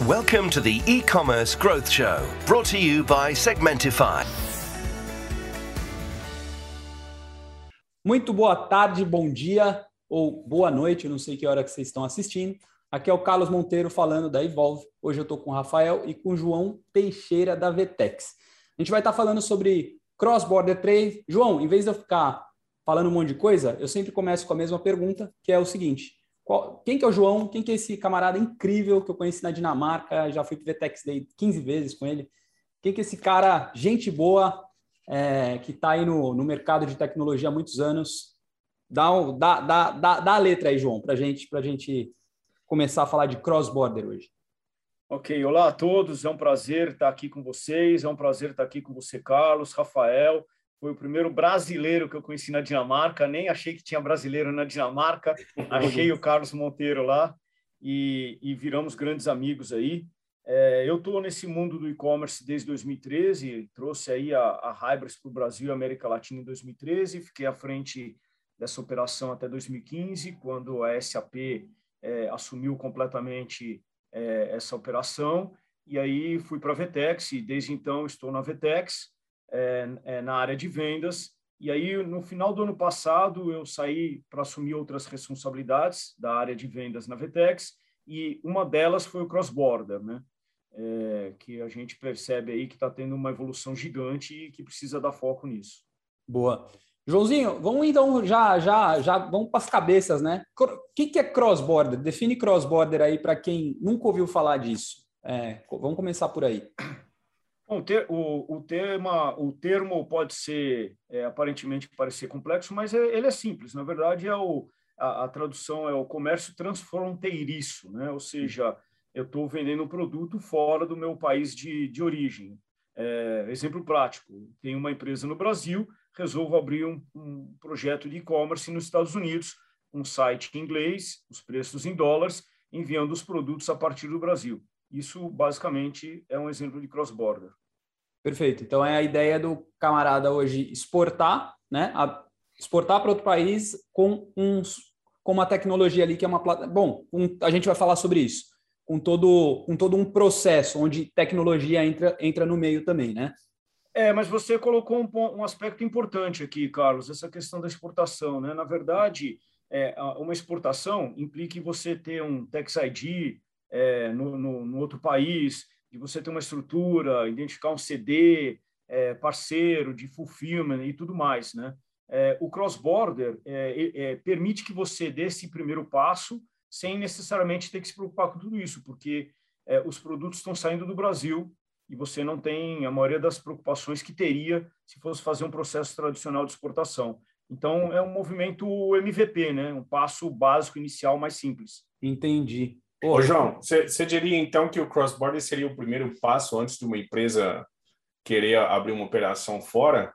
Welcome to the e-commerce growth show, brought to you by Segmentify. Muito boa tarde, bom dia ou boa noite, não sei que hora que vocês estão assistindo. Aqui é o Carlos Monteiro falando da Evolve. Hoje eu estou com o Rafael e com o João Teixeira da Vetex. A gente vai estar falando sobre cross-border trade. João, em vez de eu ficar falando um monte de coisa, eu sempre começo com a mesma pergunta, que é o seguinte: qual, quem que é o João? Quem que é esse camarada incrível que eu conheci na Dinamarca? Já fui para o Vetex Day 15 vezes com ele. Quem que é esse cara, gente boa, é, que está aí no, no mercado de tecnologia há muitos anos? Dá, dá, dá, dá, dá a letra aí, João, para gente, a gente começar a falar de cross-border hoje. Ok, olá a todos, é um prazer estar aqui com vocês, é um prazer estar aqui com você, Carlos, Rafael. Foi o primeiro brasileiro que eu conheci na Dinamarca, nem achei que tinha brasileiro na Dinamarca, achei o Carlos Monteiro lá e, e viramos grandes amigos aí. É, eu estou nesse mundo do e-commerce desde 2013, trouxe aí a, a Hybris para o Brasil e América Latina em 2013, fiquei à frente dessa operação até 2015, quando a SAP é, assumiu completamente é, essa operação, e aí fui para a Vetex, e desde então estou na Vetex, é, é, na área de vendas. E aí, no final do ano passado, eu saí para assumir outras responsabilidades da área de vendas na Vetex, e uma delas foi o cross-border, né? É, que a gente percebe aí que está tendo uma evolução gigante e que precisa dar foco nisso. Boa. Joãozinho, vamos então já já já vamos para as cabeças, né? O que, que é cross-border? Define cross-border aí para quem nunca ouviu falar disso. É, vamos começar por aí. Bom, o, ter, o, o, tema, o termo pode ser é, aparentemente parecer complexo, mas é, ele é simples. Na verdade, é o, a, a, tradução é o comércio transfronteiriço, né? Ou seja, eu estou vendendo um produto fora do meu país de, de origem. É, exemplo prático: tem uma empresa no Brasil, resolvo abrir um, um projeto de e-commerce nos Estados Unidos, um site em inglês, os preços em dólares, enviando os produtos a partir do Brasil. Isso, basicamente, é um exemplo de cross-border. Perfeito. Então, é a ideia do camarada hoje exportar, né? A, exportar para outro país com, uns, com uma tecnologia ali que é uma. Bom, um, a gente vai falar sobre isso. Com todo, com todo um processo onde tecnologia entra, entra no meio também, né? É, mas você colocou um, um aspecto importante aqui, Carlos, essa questão da exportação. Né? Na verdade, é, uma exportação implica você ter um Tax ID, é, no, no, no, outro país, de você ter uma estrutura, identificar um CD, é, parceiro de fulfillment e tudo mais, né? É, o cross-border é, é, permite que você dê esse primeiro passo sem necessariamente ter que se preocupar com tudo isso, porque é, os produtos estão saindo do Brasil e você não tem a maioria das preocupações que teria se fosse fazer um processo tradicional de exportação. Então, é um movimento MVP, né? um passo básico inicial mais simples. Entendi. Ô, João, você diria então que o cross-border seria o primeiro passo antes de uma empresa querer abrir uma operação fora?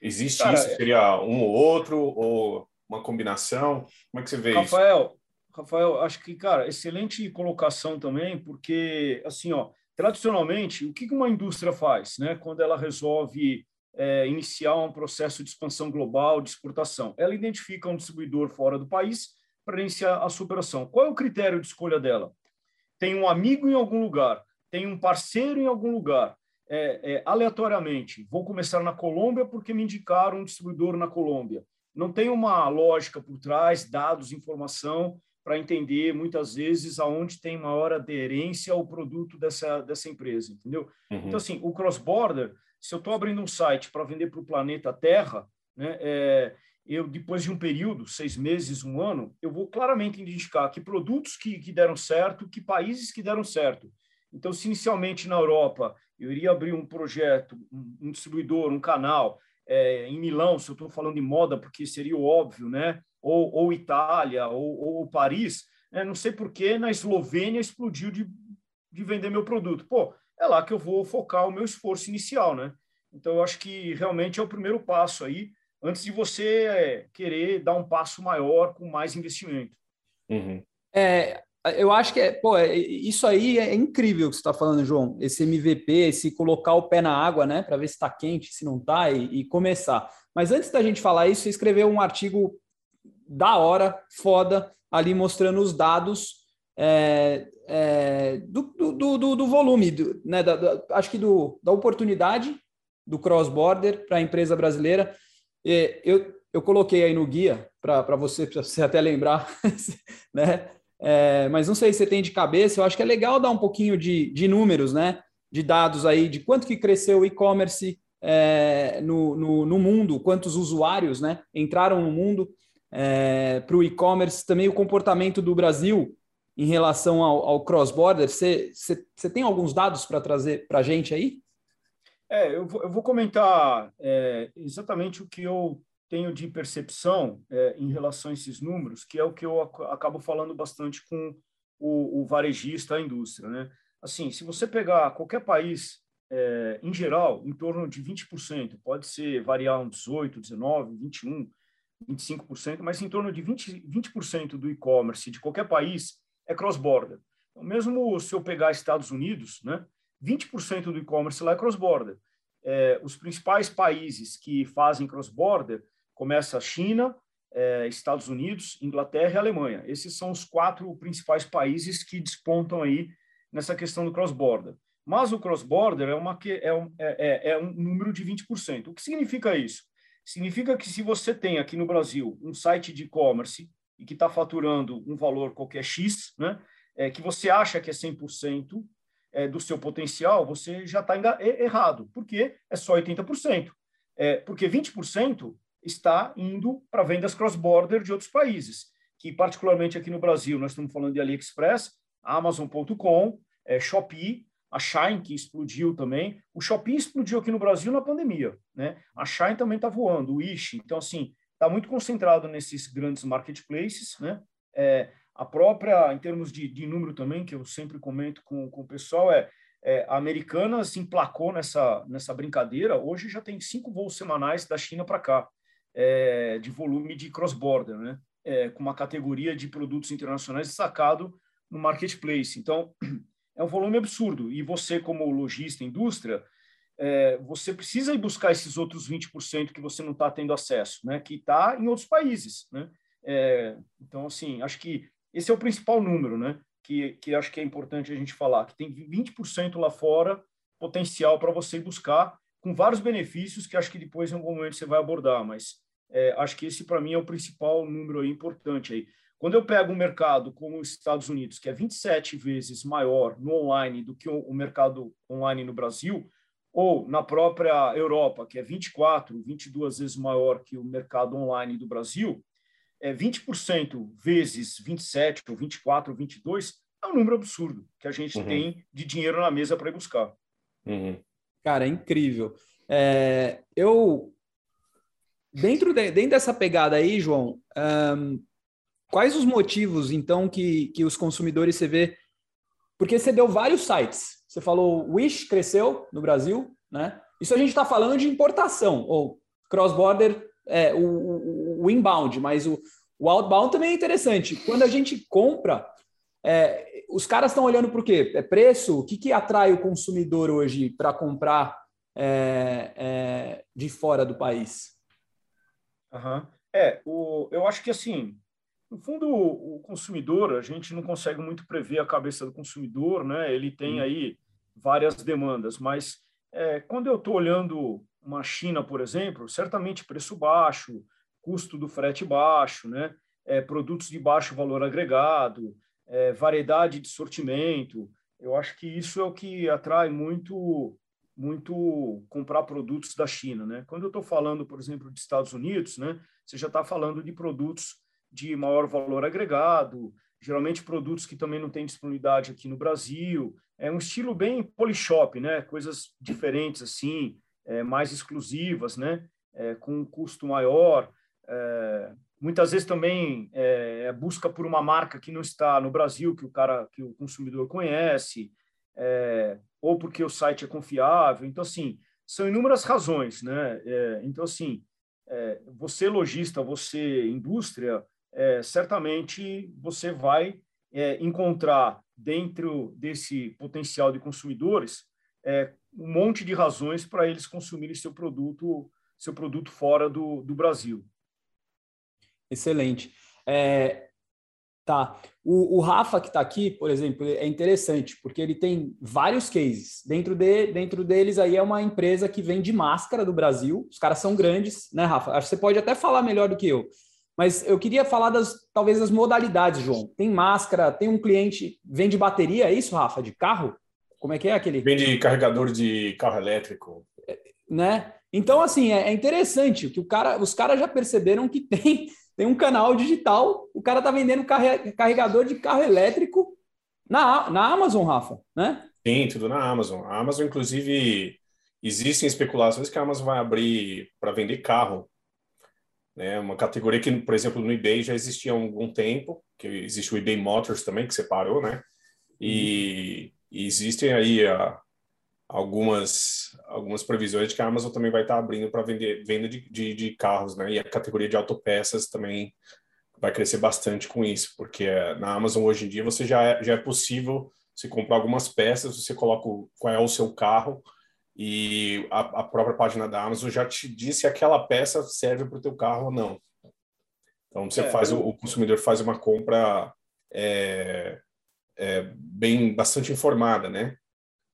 Existe Cara, isso? Seria um ou outro ou uma combinação? Como é que você vê Rafael, isso? Rafael, acho que, cara, excelente colocação também, porque, assim, ó, tradicionalmente, o que uma indústria faz, né, quando ela resolve é, iniciar um processo de expansão global, de exportação? Ela identifica um distribuidor fora do país para iniciar a sua operação. Qual é o critério de escolha dela? Tem um amigo em algum lugar, tem um parceiro em algum lugar, é, é, aleatoriamente. Vou começar na Colômbia porque me indicaram um distribuidor na Colômbia. Não tem uma lógica por trás, dados, informação para entender muitas vezes aonde tem maior aderência ao produto dessa, dessa empresa, entendeu? Uhum. Então, assim, o cross-border, se eu estou abrindo um site para vender para o planeta Terra, né, é, eu depois de um período, seis meses, um ano, eu vou claramente indicar que produtos que, que deram certo, que países que deram certo. Então, se inicialmente na Europa eu iria abrir um projeto, um, distribuidor, um canal, é, em Milão, se eu estou falando de moda, porque seria óbvio, né? ou, ou Itália, ou, ou Paris, né? não sei por que na Eslovênia explodiu de, de vender meu produto. Pô, é lá que eu vou focar o meu esforço inicial, né? Então, eu acho que realmente é o primeiro passo aí, antes de você é, querer dar um passo maior com mais investimento. Uhum. É, eu acho que é, pô, é, isso aí é incrível o que você está falando, João. Esse MVP, esse colocar o pé na água, né, para ver se está quente, se não está, e, e, começar. Mas antes da gente falar isso, você escreveu um artigo da hora, foda, ali mostrando os dados é, é, do, do, do, do volume, do, né, da, da, acho que do, da oportunidade do cross-border para a empresa brasileira. Eu, eu coloquei aí no guia para você, para você até lembrar, né? É, mas não sei se você tem de cabeça, eu acho que é legal dar um pouquinho de, de números, né? De dados aí, de quanto que cresceu o e-commerce é, no, no, no, mundo, quantos usuários né, entraram no mundo é, para o e-commerce, também o comportamento do Brasil em relação ao, ao cross-border. Você tem alguns dados para trazer para a gente aí? É, eu vou, eu vou comentar é, exatamente o que eu tenho de percepção é, em relação a esses números, que é o que eu acabo falando bastante com o, o varejista, a indústria. Né? Assim, se você pegar qualquer país, é, em geral, em torno de 20%, pode ser variar um 18, 19, 21, 25%, mas em torno de 20%, 20 do e-commerce de qualquer país é cross-border. Então, mesmo se eu pegar Estados Unidos, né, 20% do e-commerce lá é cross-border. É, os principais países que fazem cross-border começa a China, é, Estados Unidos, Inglaterra e Alemanha. Esses são os quatro principais países que despontam aí nessa questão do cross-border. Mas o cross-border é, uma, é, um, é, é, é um número de 20%. O que significa isso? Significa que se você tem aqui no Brasil um site de e-commerce e que está faturando um valor qualquer X, né, é, que você acha que é 100% é, do seu potencial, você já está errado, porque é só 80%. É, porque 20% está indo para vendas cross-border de outros países, que particularmente aqui no Brasil, nós estamos falando de AliExpress, Amazon.com, é, Shopee, a Shine, que explodiu também. O Shopee explodiu aqui no Brasil na pandemia, né? A Shine também está voando, o Wish. Então, assim, está muito concentrado nesses grandes marketplaces, né? É, a própria, em termos de, de, número também, que eu sempre comento com, com o pessoal, é, é a Americanas emplacou nessa, nessa brincadeira. Hoje já tem cinco voos semanais da China para cá é, de volume de cross-border, né? É, com uma categoria de produtos internacionais destacado no marketplace. Então, é um volume absurdo. E você, como lojista, indústria, é, você precisa ir buscar esses outros 20% que você não está tendo acesso, né? que está em outros países. Né? É, então, assim, acho que esse é o principal número, né? que, que acho que é importante a gente falar, que tem 20% lá fora potencial para você buscar, com vários benefícios que acho que depois, em algum momento, você vai abordar, mas é, acho que esse, para mim, é o principal número aí, importante. Aí. Quando eu pego um mercado como os Estados Unidos, que é 27 vezes maior no online do que o mercado online no Brasil, ou na própria Europa, que é 24, 22 vezes maior que o mercado online do Brasil, é 20% vezes 27 ou 24 ou 22 é um número absurdo que a gente uhum. tem de dinheiro na mesa para ir buscar. Uhum. Cara, é incrível. É, eu dentro, de, dentro dessa pegada aí, João, um, quais os motivos então que, que os consumidores você vê? Porque você deu vários sites. Você falou Wish cresceu no Brasil, né? Isso a gente está falando de importação ou cross-border, é, o, o, o, inbound, mas o, o outbound também é interessante. Quando a gente compra, é, os caras estão olhando para o quê? É preço? O que, que atrai o consumidor hoje para comprar é, é, de fora do país? Uhum. É, o, eu acho que assim, no fundo, o, consumidor, a gente não consegue muito prever a cabeça do consumidor, né? Ele tem uhum. aí várias demandas, mas é, quando eu estou olhando uma China, por exemplo, certamente preço baixo, custo do frete baixo, né? É, produtos de baixo valor agregado, é, variedade de sortimento. Eu acho que isso é o que atrai muito muito comprar produtos da China, né? Quando eu estou falando, por exemplo, de Estados Unidos, né? Você já está falando de produtos de maior valor agregado, geralmente produtos que também não têm disponibilidade aqui no Brasil. É um estilo bem polishop, né? Coisas diferentes assim, é, mais exclusivas, né? É, com um custo maior. É, muitas vezes também é, é busca por uma marca que não está no Brasil, que o cara, que o consumidor conhece é, ou porque o site é confiável. Então, assim, são inúmeras razões, né? É, então, assim, é, você lojista, você indústria, é, certamente você vai encontrar dentro desse potencial de consumidores um monte de razões para eles consumirem seu produto, seu produto fora do, do Brasil. Excelente. É, Tá. O, o Rafa que está aqui, por exemplo, é interessante, porque ele tem vários cases. Dentro, de, dentro deles aí é uma empresa que vende máscara do Brasil. Os caras são grandes, né, Rafa? Acho que você pode até falar melhor do que eu. Mas eu queria falar das talvez das modalidades, João. Tem máscara, tem um cliente, vende bateria, é isso, Rafa? De carro? Como é que é aquele? Vende carregador de carro elétrico. É, né? Então, assim, é, é interessante que o cara, os caras já perceberam que tem tem um canal digital, o cara tá vendendo carregador de carro elétrico na, na Amazon, Rafa, né? Sim, tudo na Amazon. A Amazon, inclusive, existem especulações que a Amazon vai abrir para vender carro. Né? Uma categoria que, por exemplo, no eBay já existia há algum tempo, que existe o eBay Motors também, que separou, né? E, e existem aí a, algumas, algumas previsões de que a Amazon também vai estar abrindo para vender venda de, de, de, carros, né? E a categoria de autopeças também vai crescer bastante com isso, porque na Amazon hoje em dia você já é, já é possível você comprar algumas peças, você coloca o, qual é o seu carro e a, a própria página da Amazon já te diz se aquela peça serve para o teu carro ou não. Então você é, faz eu... o, consumidor faz uma compra é, é, bem bastante informada, né?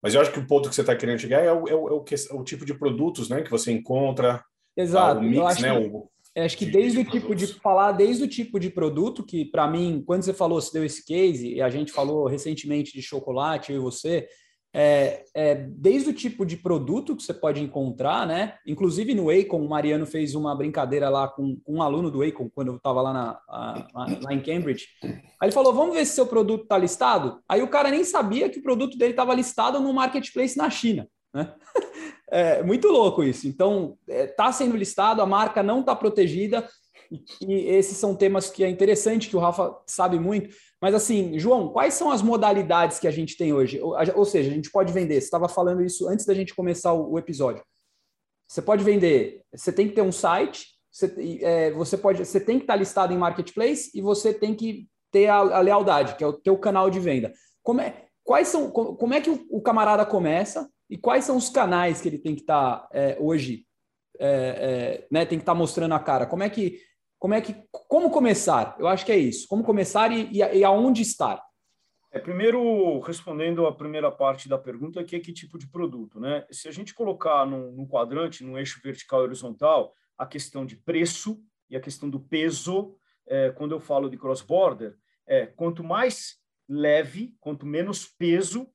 Mas eu acho que o ponto que você está querendo chegar é o, é o, é o, é o, tipo de produtos né, que você encontra. Exato. O mix, eu acho né, que, acho que de, desde de o tipo de falar, desde o tipo de produto, que para mim, quando você falou, você deu esse case, e a gente falou recentemente de chocolate, eu e você, é, é, desde o tipo de produto que você pode encontrar, né? Inclusive no Acon, o Mariano fez uma brincadeira lá com, com um aluno do Acon, quando eu estava lá, na, a, lá em Cambridge. Aí ele falou: Vamos ver se seu produto está listado. Aí o cara nem sabia que o produto dele estava listado no marketplace na China. Né? É muito louco isso. Então, está é, sendo listado, a marca não está protegida. E, esses são temas que é interessante, que o Rafa sabe muito. Mas assim, João, quais são as modalidades que a gente tem hoje? Ou, ou seja, a gente pode vender. Você estava falando isso antes da gente começar o, o, episódio. Você pode vender, você tem que ter um site, você, é, você pode, você tem que estar listado em marketplace e você tem que ter a, a lealdade, que é o teu canal de venda. Como é, quais são, como é que o, o camarada começa e quais são os canais que ele tem que estar é, hoje, é, é, né, tem que estar mostrando a cara? Como é que como é que como começar? Eu acho que é isso. Como começar e, e, e aonde estar? É, primeiro, respondendo a primeira parte da pergunta, que é que tipo de produto, né? Se a gente colocar num, num quadrante, num eixo vertical e horizontal, a questão de preço e a questão do peso, é, quando eu falo de cross-border, é quanto mais leve, quanto menos peso,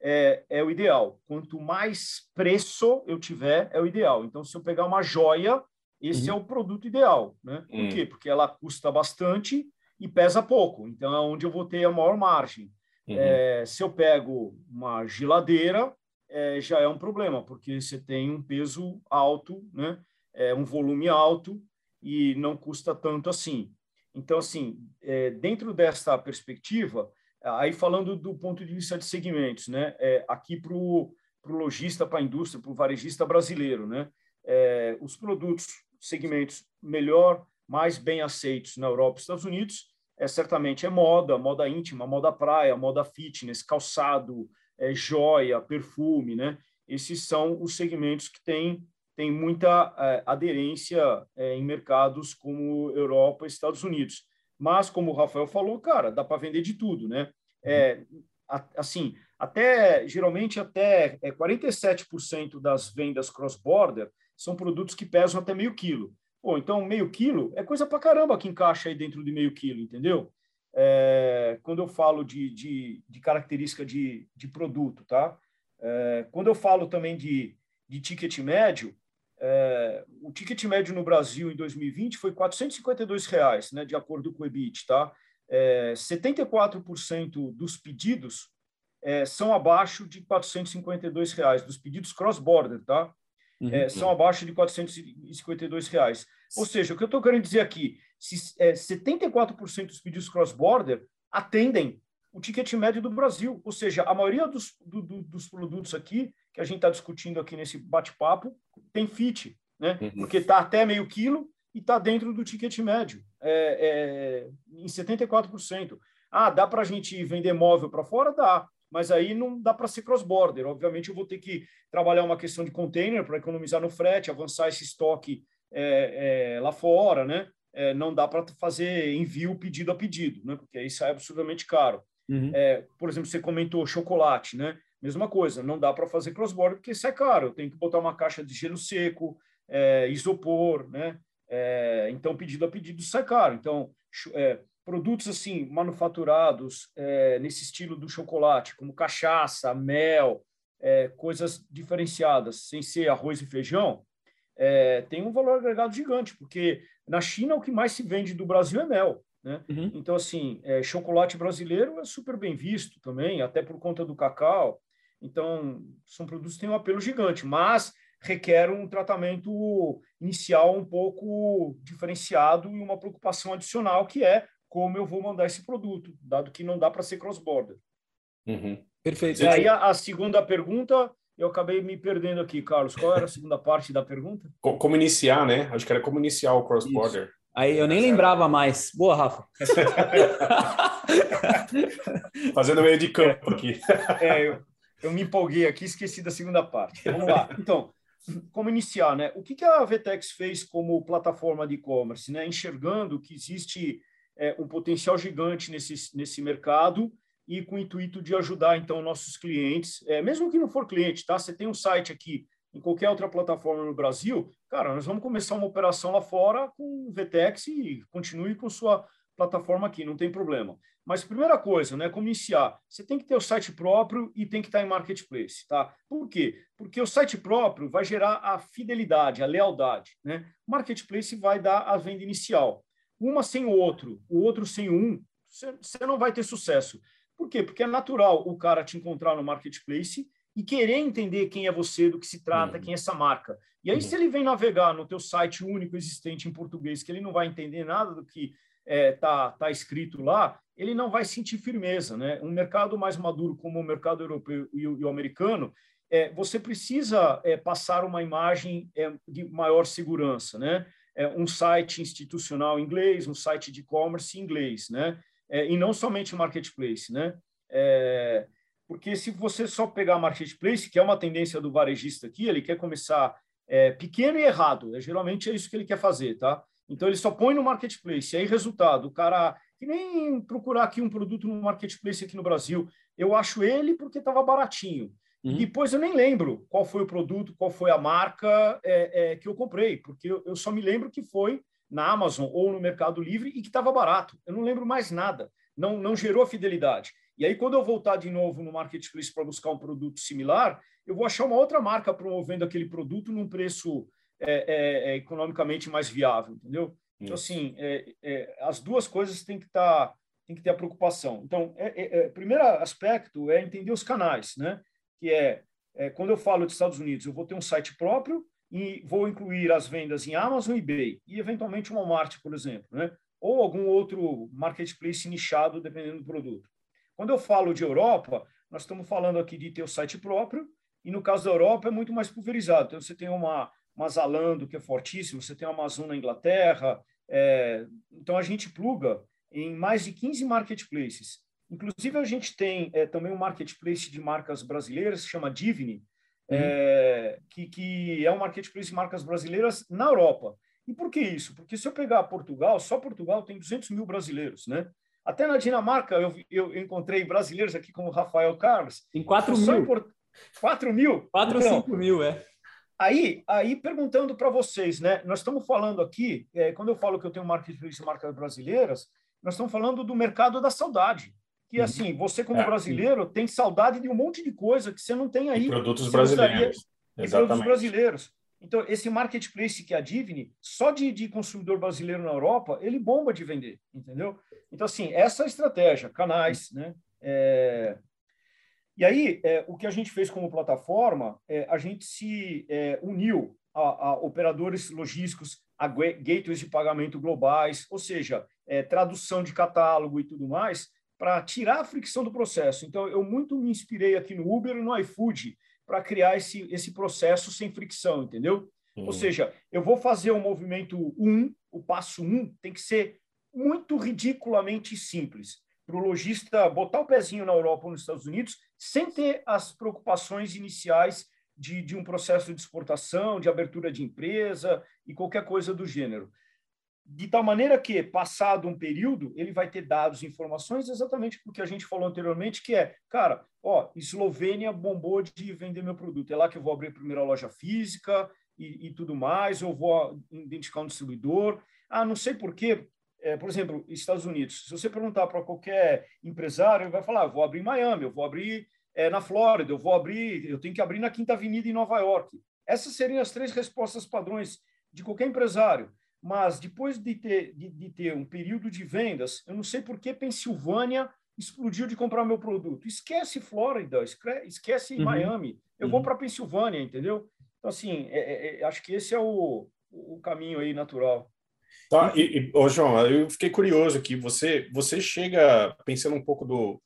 é, é o ideal. Quanto mais preço eu tiver, é o ideal. Então, se eu pegar uma joia, esse uhum. é o produto ideal, né? Por uhum. quê? Porque ela custa bastante e pesa pouco, então é onde eu vou ter a maior margem. Uhum. É, se eu pego uma geladeira, é, já é um problema, porque você tem um peso alto, né? É, um volume alto e não custa tanto assim. Então, assim, é, dentro dessa perspectiva, aí falando do ponto de vista de segmentos, né? É, aqui para o lojista, para a indústria, para o varejista brasileiro, né? É, os produtos segmentos melhor, mais bem aceitos na Europa e Estados Unidos, é certamente é moda, moda íntima, moda praia, moda fitness, calçado, é, joia, perfume, né? Esses são os segmentos que têm tem muita é, aderência é, em mercados como Europa e Estados Unidos. Mas, como o Rafael falou, cara, dá para vender de tudo, né? É, assim, até geralmente até 47% é, das vendas cross-border são produtos que pesam até meio quilo. Pô, então meio quilo é coisa para caramba que encaixa aí dentro de meio quilo, entendeu? É, quando eu falo de, de, de característica de, de produto, tá? É, quando eu falo também de, ticket médio, é, o ticket médio no Brasil em 2020 foi 452 reais, né, de acordo com o EBIT, tá? É, 74% dos pedidos é, são abaixo de 452 reais, dos pedidos cross-border, tá? Uhum. é, são abaixo de 452 reais. Ou seja, o que eu estou querendo dizer aqui, se é, 74% dos pedidos cross-border atendem o ticket médio do Brasil, ou seja, a maioria dos, do, do, dos produtos aqui que a gente está discutindo aqui nesse bate-papo tem fit, né? Uhum. Porque está até meio quilo e está dentro do ticket médio, é, é, em 74%. Ah, dá para a gente vender móvel para fora? Dá mas aí não dá para ser cross-border. Obviamente, eu vou ter que trabalhar uma questão de container para economizar no frete, avançar esse estoque é, é, lá fora, né? é, não dá para fazer envio pedido a pedido, né? porque aí sai absurdamente caro. Uhum. É, por exemplo, você comentou chocolate, né? Mesma coisa, não dá para fazer cross-border porque sai caro. Eu tenho que botar uma caixa de gelo seco, é, isopor, né? É, então, pedido a pedido sai caro. Então, é, produtos assim manufaturados é, nesse estilo do chocolate, como cachaça, mel, é, coisas diferenciadas, sem ser arroz e feijão, é, tem um valor agregado gigante, porque na China o que mais se vende do Brasil é mel. Né? Uhum. Então, assim, é, chocolate brasileiro é super bem visto também, até por conta do cacau. Então, são produtos que têm um apelo gigante, mas requer um tratamento inicial um pouco diferenciado e uma preocupação adicional, que é como eu vou mandar esse produto, dado que não dá para ser cross-border. Uhum. Perfeito. E aí, a, a, segunda pergunta, eu acabei me perdendo aqui, Carlos. Qual era a segunda parte da pergunta? Como iniciar, né? Acho que era como iniciar o cross-border. Aí eu nem lembrava mais. Boa, Rafa. Fazendo meio de campo aqui. É, eu, eu me empolguei aqui, esqueci da segunda parte. Vamos lá. Então, como iniciar, né? O que, que a Vtex fez como plataforma de e-commerce, né? Enxergando que existe é, um potencial gigante nesse, nesse mercado e com o intuito de ajudar, então, nossos clientes, é, mesmo que não for cliente, tá? Você tem um site aqui em qualquer outra plataforma no Brasil, cara, nós vamos começar uma operação lá fora com o VTEX e continue com sua plataforma aqui, não tem problema. Mas primeira coisa, né, como iniciar, você tem que ter o site próprio e tem que estar em marketplace, tá? Por quê? Porque o site próprio vai gerar a fidelidade, a lealdade, né? Marketplace vai dar a venda inicial. Uma sem o outro, o outro sem um, você não vai ter sucesso. Por quê? Porque é natural o cara te encontrar no marketplace e querer entender quem é você, do que se trata, uhum. quem é essa marca. E aí, uhum. se ele vem navegar no teu site único existente em português, que ele não vai entender nada do que está é, tá, tá escrito lá, ele não vai sentir firmeza. Né? Um mercado mais maduro como o mercado europeu e o, e o americano, é, você precisa é, passar uma imagem é, de maior segurança. Né? É, um site institucional inglês, um site de e-commerce inglês, né? É, e não somente marketplace. Né? É, porque se você só pegar marketplace, que é uma tendência do varejista aqui, ele quer começar pequeno e errado. É, geralmente é isso que ele quer fazer, tá? Então, ele só põe no marketplace. Aí, resultado, o cara, que nem procurar aqui um produto no marketplace aqui no Brasil, eu acho ele porque estava baratinho. Uhum. Depois eu nem lembro qual foi o produto, qual foi a marca é, é, que eu comprei, porque eu, eu, só me lembro que foi na Amazon ou no Mercado Livre e que estava barato. Eu não lembro mais nada. Não, não gerou fidelidade. E aí, quando eu voltar de novo no marketplace para buscar um produto similar, eu vou achar uma outra marca promovendo aquele produto num preço é, é, é, economicamente mais viável, entendeu? Então, assim, é, as duas coisas têm que estar, tá, tem que ter a preocupação. Então, é, primeiro aspecto é entender os canais, né? Que é, quando eu falo de Estados Unidos, eu vou ter um site próprio e vou incluir as vendas em Amazon eBay e eventualmente uma Walmart, por exemplo, né? Ou algum outro marketplace nichado, dependendo do produto. Quando eu falo de Europa, nós estamos falando aqui de ter o site próprio e no caso da Europa é muito mais pulverizado. Então você tem uma uma Zalando, que é fortíssimo, você tem a Amazon na Inglaterra. É, então, a gente pluga em mais de 15 marketplaces. Inclusive, a gente tem é, também um marketplace de marcas brasileiras, que chama Divini, uhum. é, que, que é um marketplace de marcas brasileiras na Europa. E por que isso? Porque se eu pegar Portugal, só Portugal tem 200 mil brasileiros, né? Até na Dinamarca eu, eu encontrei brasileiros aqui como Rafael Carlos. Tem 4 mil. Port... 4 mil? 4 ou então, 5 mil, é. Aí, aí perguntando para vocês, né? Nós estamos falando aqui, é, quando eu falo que eu tenho marketplace de marcas brasileiras, nós estamos falando do mercado da saudade. Que uhum. assim, você como é, brasileiro tem saudade de um monte de coisa que você não tem aí. E produtos brasileiros. E produtos brasileiros. Então, esse marketplace que é a Divini, só de, de, consumidor brasileiro na Europa, ele bomba de vender, entendeu? Então, assim, essa é a estratégia, canais, né? É, e aí, é, o que a gente fez como plataforma, é, a gente se é, uniu a, a, operadores logísticos, a gateways de pagamento globais, ou seja, é, tradução de catálogo e tudo mais, para tirar a fricção do processo. Então, eu muito me inspirei aqui no Uber e no iFood para criar esse, esse processo sem fricção, entendeu? Uhum. Ou seja, eu vou fazer o movimento 1, um, o passo 1 um, tem que ser muito ridiculamente simples para o lojista botar o pezinho na Europa ou nos Estados Unidos sem ter as preocupações iniciais de, de um processo de exportação, de abertura de empresa e qualquer coisa do gênero. De tal maneira que, passado um período, ele vai ter dados e informações exatamente porque a gente falou anteriormente, que é, cara, ó, Eslovênia bombou de vender meu produto, é lá que eu vou abrir a primeira loja física e, e tudo mais, eu vou identificar um distribuidor. Ah, não sei por quê, é, por exemplo, Estados Unidos, se você perguntar para qualquer empresário, ele vai falar, vou abrir em Miami, eu vou abrir é, na Flórida, eu vou abrir, eu tenho que abrir na Quinta Avenida em Nova York. Essas seriam as três respostas padrões de qualquer empresário. Mas depois de ter, de, de ter um período de vendas, eu não sei por que Pensilvânia explodiu de comprar meu produto. Esquece Flórida, esquece uhum. Miami. Eu uhum. vou para Pensilvânia, entendeu? Então, assim, é, é, é, acho que esse é o, o caminho aí natural. Tá, e, e ô, João, eu fiquei curioso aqui. Você, você chega pensando um pouco do,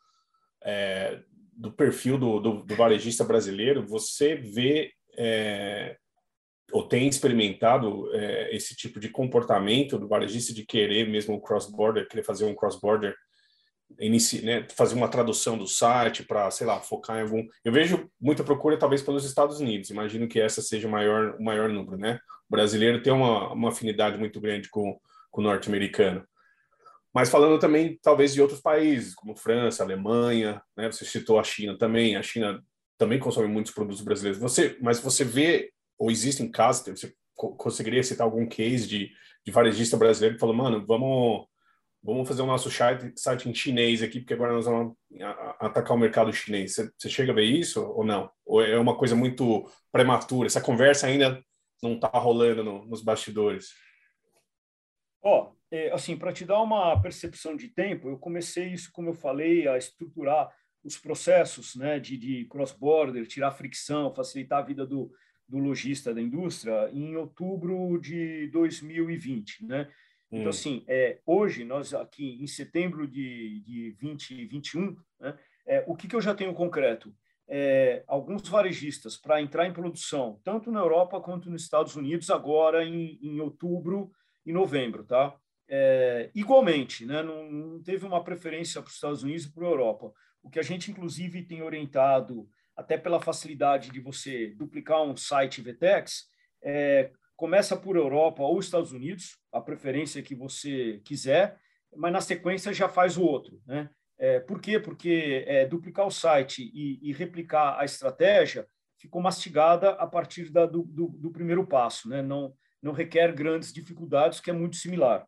é, do perfil do, do, do, varejista brasileiro, você vê é, ou tem experimentado é, esse tipo de comportamento do varejista de querer mesmo cross-border, querer fazer um cross-border, né, fazer uma tradução do site para, sei lá, focar em algum... Eu vejo muita procura talvez pelos Estados Unidos, imagino que essa seja o maior, o maior número, né? O brasileiro tem uma, uma afinidade muito grande com, com o norte-americano. Mas falando também, talvez, de outros países, como França, Alemanha, né? Você citou a China também, a China também consome muitos produtos brasileiros. Você, mas você vê ou existem casos, você conseguiria citar algum case de, de varejista brasileiro que falou, mano, vamos, vamos fazer o nosso site, site em chinês aqui, porque agora nós vamos atacar o mercado chinês. Você, você chega a ver isso ou não? Ou é uma coisa muito prematura? Essa conversa ainda não está rolando no, nos bastidores? Ó, oh, é, assim, para te dar uma percepção de tempo, eu comecei isso, como eu falei, a estruturar os processos né, de, de cross-border, tirar fricção, facilitar a vida do, do lojista da indústria em outubro de 2020, né? Então, hum. Então, assim, é, hoje, nós aqui em setembro de, de 2021, né, é, o que, que eu já tenho concreto? É, alguns varejistas para entrar em produção, tanto na Europa quanto nos Estados Unidos, agora em, em outubro e novembro, tá? É, igualmente, né, não, não, teve uma preferência para os Estados Unidos e para a Europa. O que a gente, inclusive, tem orientado até pela facilidade de você duplicar um site VTEX, é, começa por Europa ou Estados Unidos, a preferência que você quiser, mas na sequência já faz o outro. Né? É, por quê? Porque é, duplicar o site e, e, replicar a estratégia ficou mastigada a partir da, do, do, do, primeiro passo, né? não, não requer grandes dificuldades, que é muito similar.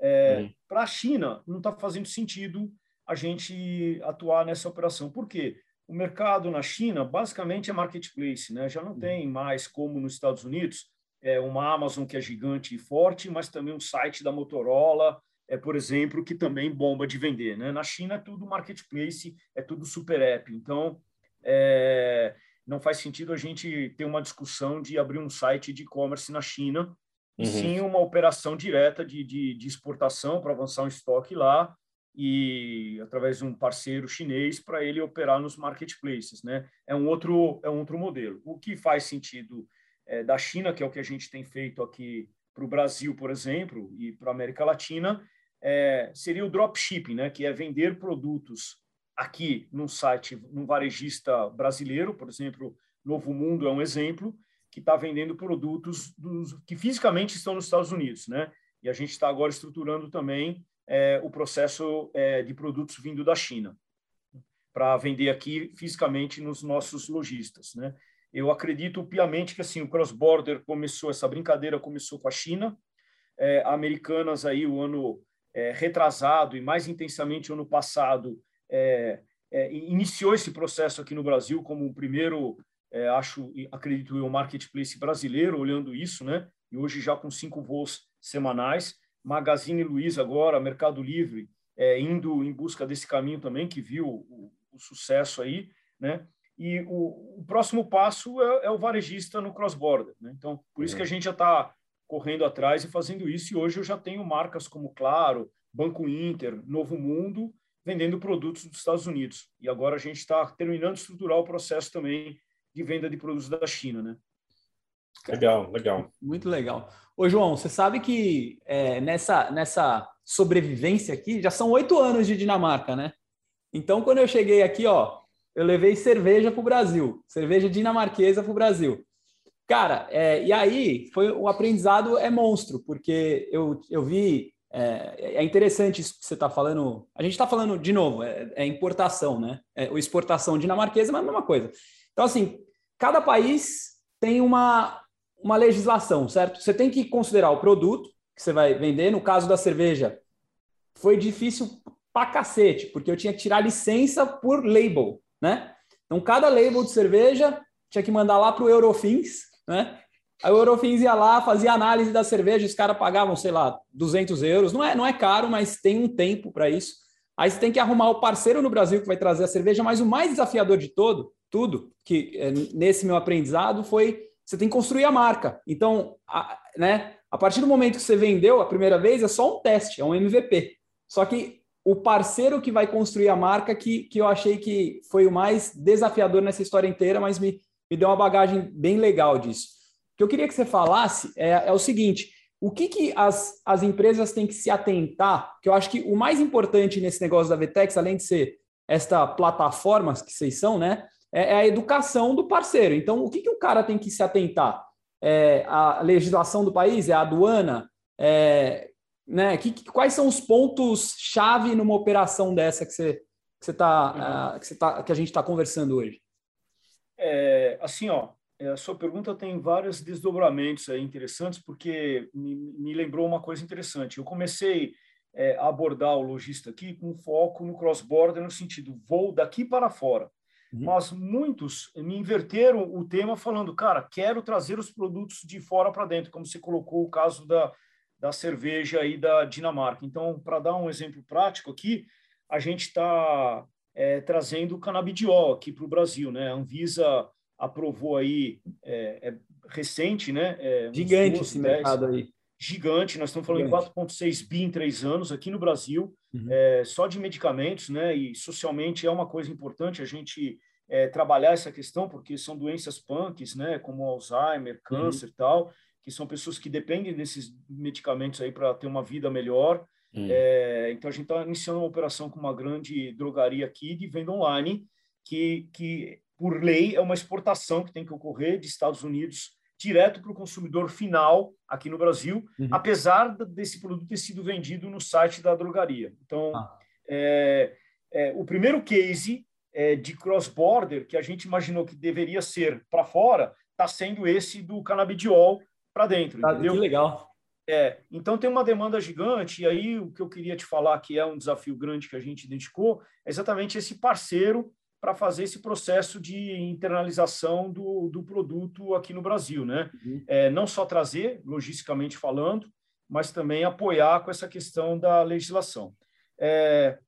É, uhum. Para a China, não está fazendo sentido a gente atuar nessa operação. Por quê? O mercado na China basicamente é marketplace, né? Já não uhum. tem mais como nos Estados Unidos é uma Amazon que é gigante e forte, mas também um site da Motorola, é por exemplo, que também bomba de vender, né? Na China é tudo marketplace, é tudo super app. Então, é, não faz sentido a gente ter uma discussão de abrir um site de e-commerce na China, e uhum. sim uma operação direta de, de, de exportação para avançar um estoque lá e através de um parceiro chinês para ele operar nos marketplaces, né? É um outro é um outro modelo. O que faz sentido é, da China, que é o que a gente tem feito aqui para o Brasil, por exemplo, e para a América Latina, é, seria o dropshipping, né? Que é vender produtos aqui num site, num varejista brasileiro, por exemplo, Novo Mundo é um exemplo que está vendendo produtos dos, que fisicamente estão nos Estados Unidos, né? E a gente está agora estruturando também é, o processo é, de produtos vindo da China para vender aqui fisicamente nos nossos lojistas, né? Eu acredito piamente que assim o cross-border começou essa brincadeira começou com a China, é, americanas aí o ano é, retrasado e mais intensamente o ano passado é, é, iniciou esse processo aqui no Brasil como o primeiro acho acredito eu marketplace brasileiro olhando isso, né? E hoje já com cinco voos semanais Magazine Luiza agora, Mercado Livre, é, indo em busca desse caminho também, que viu o, o sucesso aí, né? E o, o próximo passo é, é, o varejista no cross-border, né? Então, por isso que a gente já está correndo atrás e fazendo isso, e hoje eu já tenho marcas como Claro, Banco Inter, Novo Mundo, vendendo produtos dos Estados Unidos. E agora a gente está terminando de estruturar o processo também de venda de produtos da China, né? Legal, legal. Muito legal. Ô, João, você sabe que é, nessa, nessa sobrevivência aqui já são oito anos de Dinamarca, né? Então, quando eu cheguei aqui, ó, eu levei cerveja para o Brasil, cerveja dinamarquesa para o Brasil. Cara, é, e aí foi o aprendizado é monstro, porque eu, eu vi. É, é interessante isso que você está falando. A gente está falando, de novo, é, é importação, né? É, ou exportação dinamarquesa, mas a mesma coisa. Então, assim, cada país tem uma, uma legislação, certo? Você tem que considerar o produto que você vai vender. No caso da cerveja, foi difícil pra cacete, porque eu tinha que tirar licença por label, né? Então, cada label de cerveja tinha que mandar lá para o Eurofins, né? A Eurofins ia lá, fazia análise da cerveja, os caras pagavam, sei lá, 200 euros. Não é, não é caro, mas tem um tempo para isso. Aí você tem que arrumar o parceiro no Brasil que vai trazer a cerveja, mas o mais desafiador de todo, tudo, que é, nesse meu aprendizado foi você tem que construir a marca. Então, a, né, a partir do momento que você vendeu a primeira vez, é só um teste, é um MVP. Só que o parceiro que vai construir a marca que, que eu achei que foi o mais desafiador nessa história inteira, mas me, me deu uma bagagem bem legal disso. O que eu queria que você falasse é, é o seguinte: o que, que as, as empresas têm que se atentar? Que eu acho que o mais importante nesse negócio da Vetex, além de ser esta plataforma que vocês são, né? É, é a educação do parceiro. Então, o que, que o cara tem que se atentar? É a legislação do país? É a aduana? É, né? Que, que, quais são os pontos chave numa operação dessa que você que você tá, uhum. uh, que, você tá que a gente está conversando hoje? É, assim, ó, é, a sua pergunta tem vários desdobramentos aí interessantes porque me, me lembrou uma coisa interessante. Eu comecei é, a abordar o lojista aqui com foco no cross-border no sentido vou daqui para fora. Uhum. Mas muitos me inverteram o tema falando, cara, quero trazer os produtos de fora para dentro, como você colocou o caso da, da cerveja aí da Dinamarca. Então, para dar um exemplo prático aqui, a gente está é, trazendo o canabidiol aqui para o Brasil, né? A Anvisa aprovou aí é, é recente, né? É, Gigante esse mercado aí. Gigante, nós estamos falando Gigante. em 4,6 bi em três anos aqui no Brasil, uhum. é, só de medicamentos, né? E socialmente é uma coisa importante a gente é, trabalhar essa questão, porque são doenças punks, né? Como Alzheimer, câncer e uhum. tal que são pessoas que dependem desses medicamentos aí para ter uma vida melhor. Hum. É, então a gente está iniciando uma operação com uma grande drogaria aqui de venda online, que, que por lei é uma exportação que tem que ocorrer de Estados Unidos direto para o consumidor final aqui no Brasil, uhum. apesar desse produto ter sido vendido no site da drogaria. Então, ah. é, é, o primeiro case é, de cross-border que a gente imaginou que deveria ser para fora está sendo esse do canabidiol, para dentro. Ah, entendeu? Que legal. É, então tem uma demanda gigante, e aí o que eu queria te falar, que é um desafio grande que a gente identificou, é exatamente esse parceiro para fazer esse processo de internalização do, do produto aqui no Brasil, né? Uhum. É, não só trazer, logisticamente falando, mas também apoiar com essa questão da legislação. É,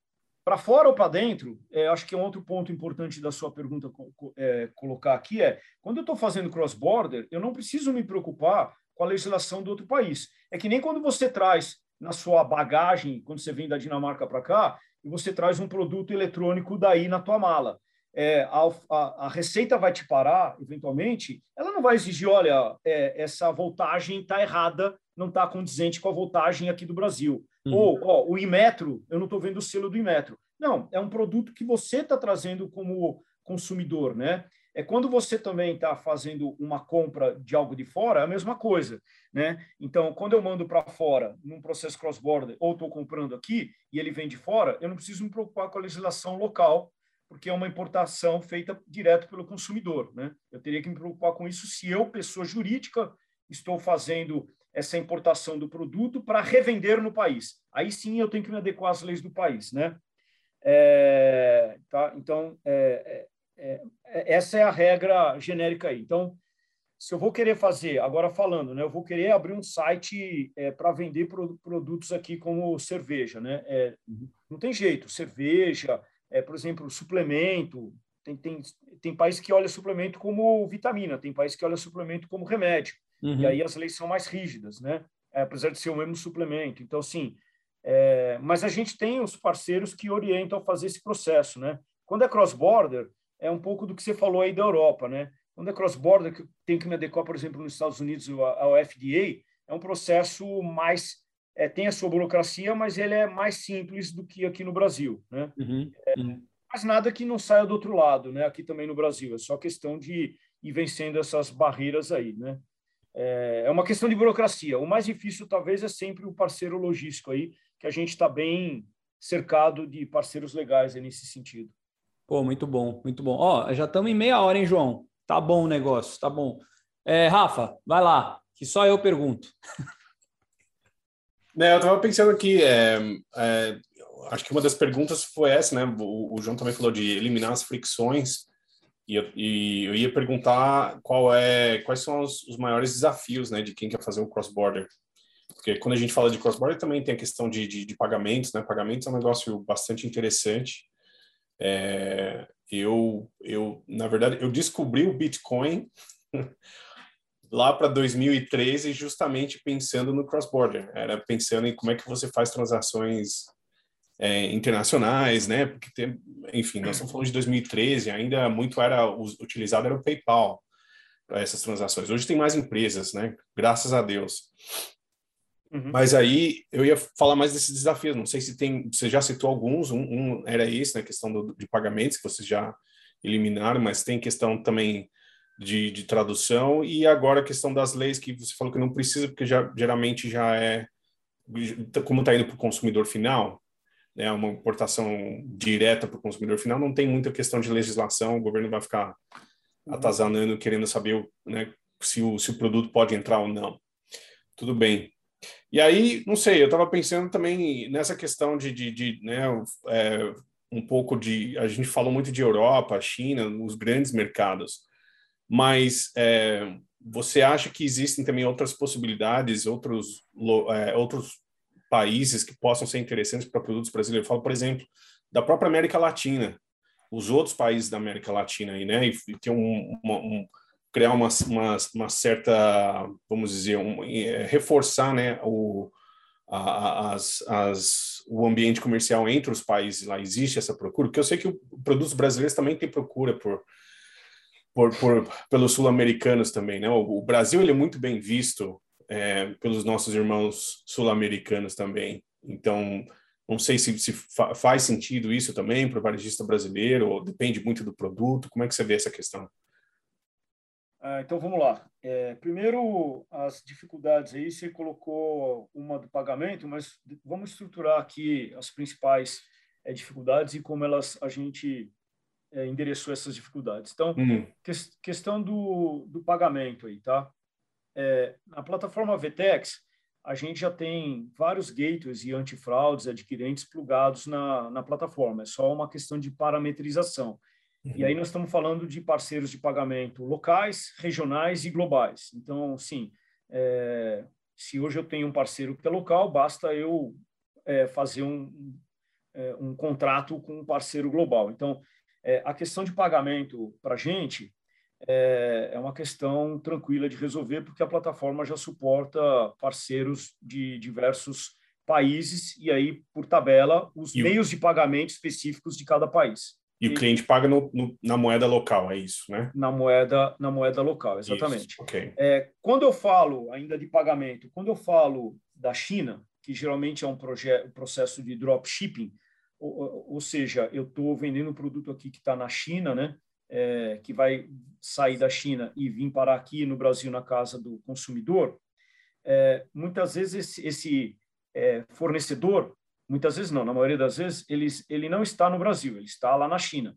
para fora ou para dentro, é, acho que é um outro ponto importante da sua pergunta é, colocar aqui é, quando eu estou fazendo cross-border, eu não preciso me preocupar com a legislação do outro país. É que nem quando você traz na sua bagagem, quando você vem da Dinamarca para cá, e você traz um produto eletrônico daí na tua mala. É, a, a, a, receita vai te parar, eventualmente, ela não vai exigir, olha, é, essa voltagem está errada, não está condizente com a voltagem aqui do Brasil. Uhum. Ou, ó, o Imetro, eu não estou vendo o selo do Imetro. Não, é um produto que você está trazendo como consumidor, né? É quando você também está fazendo uma compra de algo de fora, é a mesma coisa, né? Então, quando eu mando para fora, num processo cross-border, ou estou comprando aqui e ele vem de fora, eu não preciso me preocupar com a legislação local, porque é uma importação feita direto pelo consumidor, né? Eu teria que me preocupar com isso se eu, pessoa jurídica, estou fazendo essa importação do produto para revender no país. Aí sim eu tenho que me adequar às leis do país, né? É, tá? Então, é, é, é, essa é a regra genérica aí. Então, se eu vou querer fazer, agora falando, né, eu vou querer abrir um site é, para vender pro, produtos aqui como cerveja, né? É, não tem jeito, cerveja, por exemplo, suplemento, tem, tem, tem país que olha suplemento como vitamina, tem país que olha suplemento como remédio. Uhum. E aí as leis são mais rígidas, né? É, apesar de ser o mesmo suplemento. Então, assim, é, mas a gente tem os parceiros que orientam a fazer esse processo, né? Quando é cross-border, é um pouco do que você falou aí da Europa, né? Quando é cross-border, que tem que me adequar, por exemplo, nos Estados Unidos ao FDA, é um processo mais é, tem a sua burocracia, mas ele é mais simples do que aqui no Brasil, né? Uhum, uhum. É, Mas nada que não saia do outro lado, né? Aqui também no Brasil. É só questão de ir vencendo essas barreiras aí, né? É, é uma questão de burocracia. O mais difícil, talvez, é sempre o parceiro logístico aí, que a gente está bem cercado de parceiros legais nesse sentido. Pô, muito bom, muito bom. Ó, já estamos em meia hora, hein, João? Tá bom o negócio, tá bom. É, Rafa, vai lá, que só eu pergunto. Né, eu estava pensando aqui, é, é, acho que uma das perguntas foi essa, né? O, o, João também falou de eliminar as fricções e eu, e eu ia perguntar qual é, quais são os, os, maiores desafios, né, de quem quer fazer o cross-border. Porque quando a gente fala de cross-border também tem a questão de, de, de, pagamentos, né? Pagamentos é um negócio bastante interessante. É, eu, eu, na verdade, eu descobri o Bitcoin lá para 2013 justamente pensando no cross-border. Era pensando em como é que você faz transações é, internacionais, né? Porque, tem, enfim, nós estamos falando de 2013, ainda muito era utilizado era o PayPal para essas transações. Hoje tem mais empresas, né? Graças a Deus. Uhum. Mas aí eu ia falar mais desses desafios. Não sei se tem, você já citou alguns. Um, um era esse, né? Questão do, de pagamentos que vocês já eliminaram, mas tem questão também de, de tradução e agora a questão das leis que você falou que não precisa porque já geralmente já é como está indo para o consumidor final, né, uma importação direta para o consumidor final, não tem muita questão de legislação, o governo vai ficar uhum. atazanando, querendo saber né, se, o, se o produto pode entrar ou não. Tudo bem. E aí, não sei, eu estava pensando também nessa questão de, de, de né, é, um pouco de. A gente falou muito de Europa, China, os grandes mercados, mas é, você acha que existem também outras possibilidades, outros, é, outros países que possam ser interessantes para produtos brasileiros. Eu falo, por exemplo, da própria América Latina, os outros países da América Latina aí, né? E, e um, uma, um criar uma, uma, uma, certa, vamos dizer, um, é, reforçar, né? O, a, as, as, o ambiente comercial entre os países lá existe essa procura, porque eu sei que o, produtos brasileiros também tem procura por por, por pelos sul-americanos também, né? O, o, Brasil ele é muito bem visto é, pelos nossos irmãos sul-americanos também. Então, não sei se, se fa faz sentido isso também para o varejista brasileiro, ou depende muito do produto. Como é que você vê essa questão? Ah, então, vamos lá. É, primeiro, as dificuldades aí, você colocou uma do pagamento, mas vamos estruturar aqui as principais é, dificuldades e como elas a gente é, endereçou essas dificuldades. Então, uhum. que, questão do, do pagamento aí, tá? É, na plataforma VTEX, a gente já tem vários gateways e antifraudes adquirentes plugados na, na plataforma. É só uma questão de parametrização. Uhum. E aí nós estamos falando de parceiros de pagamento locais, regionais e globais. Então, sim, é, se hoje eu tenho um parceiro que é local, basta eu é, fazer um, é, um contrato com um parceiro global. Então, é, a questão de pagamento para a gente é, é uma questão tranquila de resolver, porque a plataforma já suporta parceiros de diversos países e aí, por tabela, os e meios o... de pagamento específicos de cada país. E, e o cliente paga no, no, na moeda local, é isso, né? Na moeda, na moeda local, exatamente. Isso, okay. é, quando eu falo ainda de pagamento, quando eu falo da China, que geralmente é um, processo de dropshipping, ou, ou seja, eu estou vendendo um produto aqui que está na China, né? É, que vai sair da China e vir parar aqui no Brasil na casa do consumidor, é, muitas vezes esse, esse é, fornecedor, muitas vezes não, na maioria das vezes, ele, ele não está no Brasil, ele está lá na China.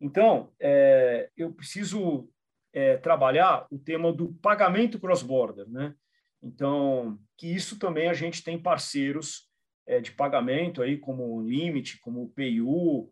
Então, é, eu preciso é, trabalhar o tema do pagamento cross-border, né? Então, que isso também a gente tem parceiros é, de pagamento aí, como o Limit, como o PayU,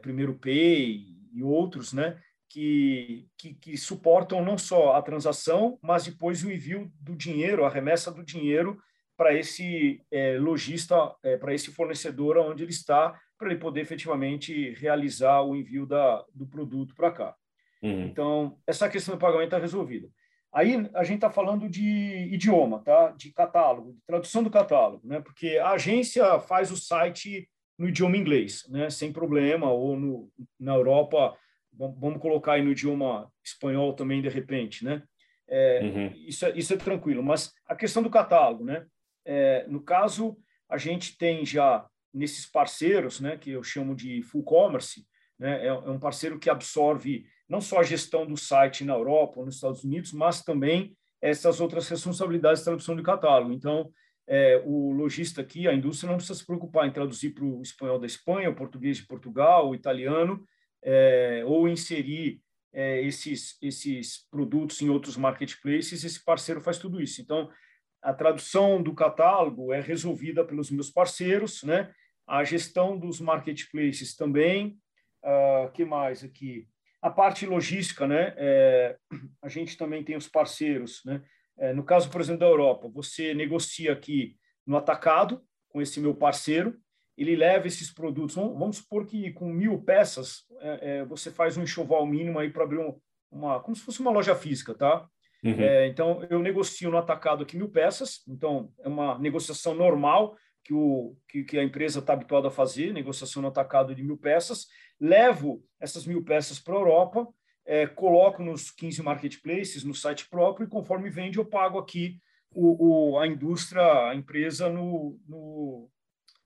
Primeiro Pay e outros, né, que, que, que, suportam não só a transação, mas depois o envio do dinheiro, a remessa do dinheiro para esse é, lojista, é, para esse fornecedor onde ele está, para ele poder efetivamente realizar o envio da, do produto para cá. Uhum. Então, essa questão do pagamento está resolvida. Aí a gente está falando de idioma, tá? de catálogo, de tradução do catálogo, né? porque a agência faz o site no idioma inglês, né, sem problema, ou no, na Europa, vamos colocar aí no idioma espanhol também, de repente, né? É, uhum. isso, é, isso é tranquilo, mas a questão do catálogo, né? É, no caso, a gente tem já nesses parceiros, né, que eu chamo de full commerce, né? é, é um parceiro que absorve não só a gestão do site na Europa ou nos Estados Unidos, mas também essas outras responsabilidades de tradução de catálogo. Então, é, o lojista aqui, a indústria, não precisa se preocupar em traduzir para o espanhol da Espanha, o português de Portugal, o italiano, é, ou inserir é, esses, esses produtos em outros marketplaces, esse parceiro faz tudo isso. Então, a tradução do catálogo é resolvida pelos meus parceiros, né? A gestão dos marketplaces também. Uh, que mais aqui? A parte logística, né? É, a gente também tem os parceiros, né? É, no caso, por exemplo, da Europa, você negocia aqui no atacado com esse meu parceiro, ele leva esses produtos. Vamos, supor que com mil peças é, é, você faz um enxoval mínimo aí para abrir um, uma, como se fosse uma loja física, tá? Uhum. É, então eu negocio no atacado aqui mil peças. Então é uma negociação normal que, o, que, que a empresa está habituada a fazer, negociação no atacado de mil peças. Levo essas mil peças para a Europa, é, coloco nos 15 marketplaces, no site próprio, e conforme vende, eu pago aqui o, o a indústria, a empresa no, no,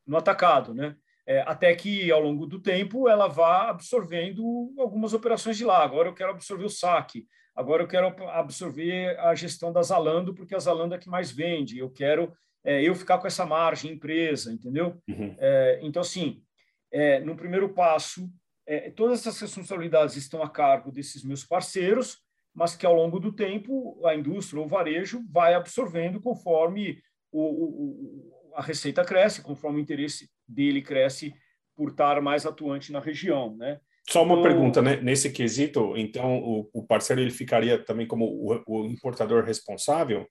no atacado, né? É, até que, ao longo do tempo, ela vá absorvendo algumas operações de lá. Agora eu quero absorver o saque, agora eu quero absorver a gestão da Zalando, porque a Zalando é que mais vende. Eu quero é, eu ficar com essa margem, empresa, entendeu? Uhum. É, então, assim, é, no primeiro passo, é, todas essas responsabilidades estão a cargo desses meus parceiros, mas que, ao longo do tempo, a indústria ou o varejo vai absorvendo conforme o, o a receita cresce, conforme o interesse dele cresce por estar mais atuante na região, né? Só uma então, pergunta, né? Nesse quesito, então o, o, parceiro ele ficaria também como o, o importador responsável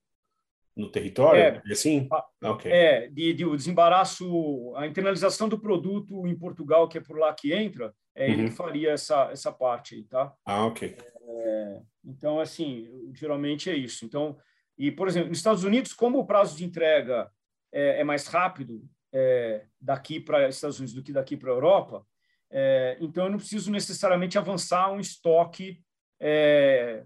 no território, é, assim? A, okay. É, de, de, o desembaraço, a internalização do produto em Portugal, que é por lá que entra, é uhum. ele que faria essa, essa parte aí, tá? Ah, ok. É, então, assim, geralmente é isso. Então, e, por exemplo, nos Estados Unidos, como o prazo de entrega é, é mais rápido é, daqui para Estados Unidos do que daqui para a Europa, é, então eu não preciso necessariamente avançar um estoque é,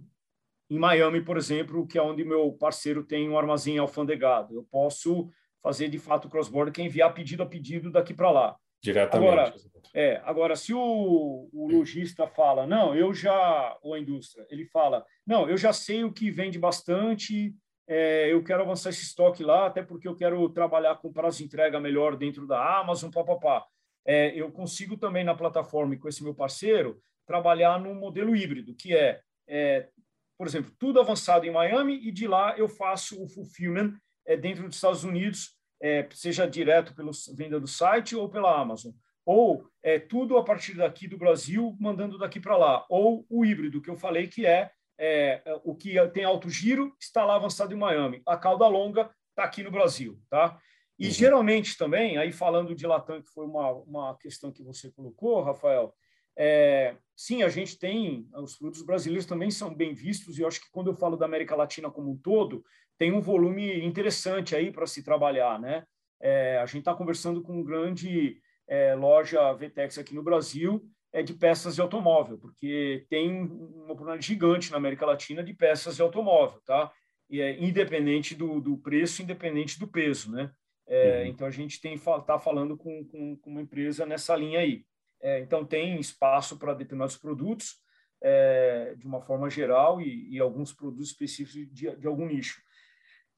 em Miami, por exemplo, que é onde meu parceiro tem um armazém alfandegado. Eu posso fazer de fato cross-border, que é enviar pedido a pedido daqui para lá. Diretamente. Agora, é, agora, se o, o lojista fala, não, eu já, ou a indústria, ele fala, não, eu já sei o que vende bastante, é, eu quero avançar esse estoque lá, até porque eu quero trabalhar com prazo de entrega melhor dentro da Amazon, papapá. É, eu consigo também na plataforma e com esse meu parceiro trabalhar no modelo híbrido, que é, é, por exemplo, tudo avançado em Miami e de lá eu faço o fulfillment é, dentro dos Estados Unidos, é, seja direto pela venda do site ou pela Amazon. Ou é, tudo a partir daqui do Brasil, mandando daqui para lá. Ou o híbrido, que eu falei que é é, é, o que tem alto giro está lá avançado em Miami. A cauda longa está aqui no Brasil, tá? E uhum. geralmente também, aí falando de Latam, que foi uma, uma questão que você colocou, Rafael, é, sim, a gente tem, os produtos brasileiros também são bem vistos, e eu acho que quando eu falo da América Latina como um todo, tem um volume interessante aí para se trabalhar, né? É, a gente está conversando com um grande é, loja VTEX aqui no Brasil, é de peças de automóvel, porque tem uma oportunidade gigante na América Latina de peças de automóvel, tá? E é independente do, do preço, independente do peso, né? É, uhum. Então a gente tem tá falando com, com, com, uma empresa nessa linha aí. É, então tem espaço para determinados produtos é, de uma forma geral e, e alguns produtos específicos de, de algum nicho.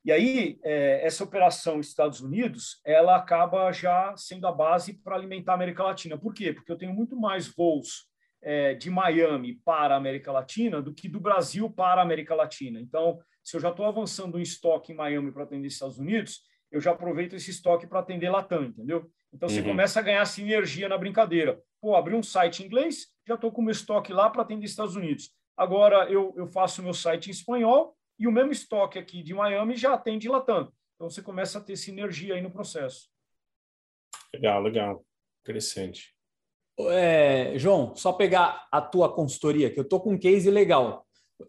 E aí, é, essa operação Estados Unidos, ela acaba já sendo a base para alimentar a América Latina. Por quê? Porque eu tenho muito mais voos é, de Miami para a América Latina do que do Brasil para a América Latina. Então, se eu já estou avançando um estoque em Miami para atender Estados Unidos, eu já aproveito esse estoque para atender Latam, entendeu? Então, você uhum. começa a ganhar sinergia na brincadeira. Pô, abri um site em inglês, já estou com o meu estoque lá para atender Estados Unidos. Agora, eu, eu faço o meu site em espanhol, e o mesmo estoque aqui de Miami já atende Latam. Então você começa a ter sinergia aí no processo. Legal, legal. Interessante. É, João, só pegar a tua consultoria, que eu tô com um case legal.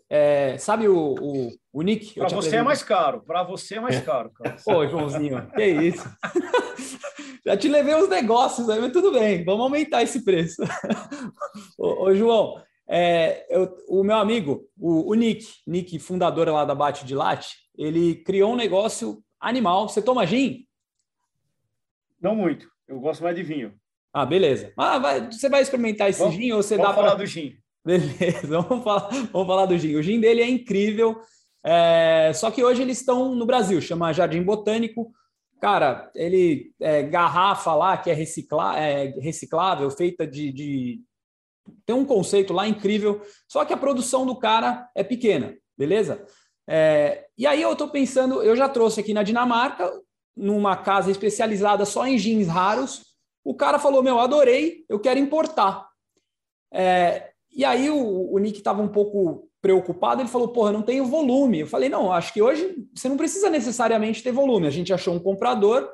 É, sabe o, o, o Nick? Para você é mais caro. Para você é mais caro, cara. Ô, Joãozinho, que isso? Já te levei os negócios, mas tudo bem, vamos aumentar esse preço. ô, ô, João, é, eu, o meu amigo, o, o, Nick, Nick, fundador lá da Bate de Latte, ele criou um negócio animal. Você toma gin? Não muito. Eu gosto mais de vinho. Ah, beleza. Ah, vai, você vai experimentar esse vamos, gin ou você vamos dá falar pra... do gin. Beleza, vamos falar, vamos falar do gin. O gin dele é incrível, é, só que hoje eles estão no Brasil, chama Jardim Botânico. Cara, ele é garrafa lá que é, recicla, é reciclável, feita de, de, Tem um conceito lá incrível, só que a produção do cara é pequena, beleza? É, e aí eu estou pensando, eu já trouxe aqui na Dinamarca, numa casa especializada só em jeans raros. O cara falou: Meu, adorei, eu quero importar. É, e aí o, o Nick estava um pouco preocupado, ele falou: Porra, não tenho volume. Eu falei: Não, acho que hoje você não precisa necessariamente ter volume. A gente achou um comprador.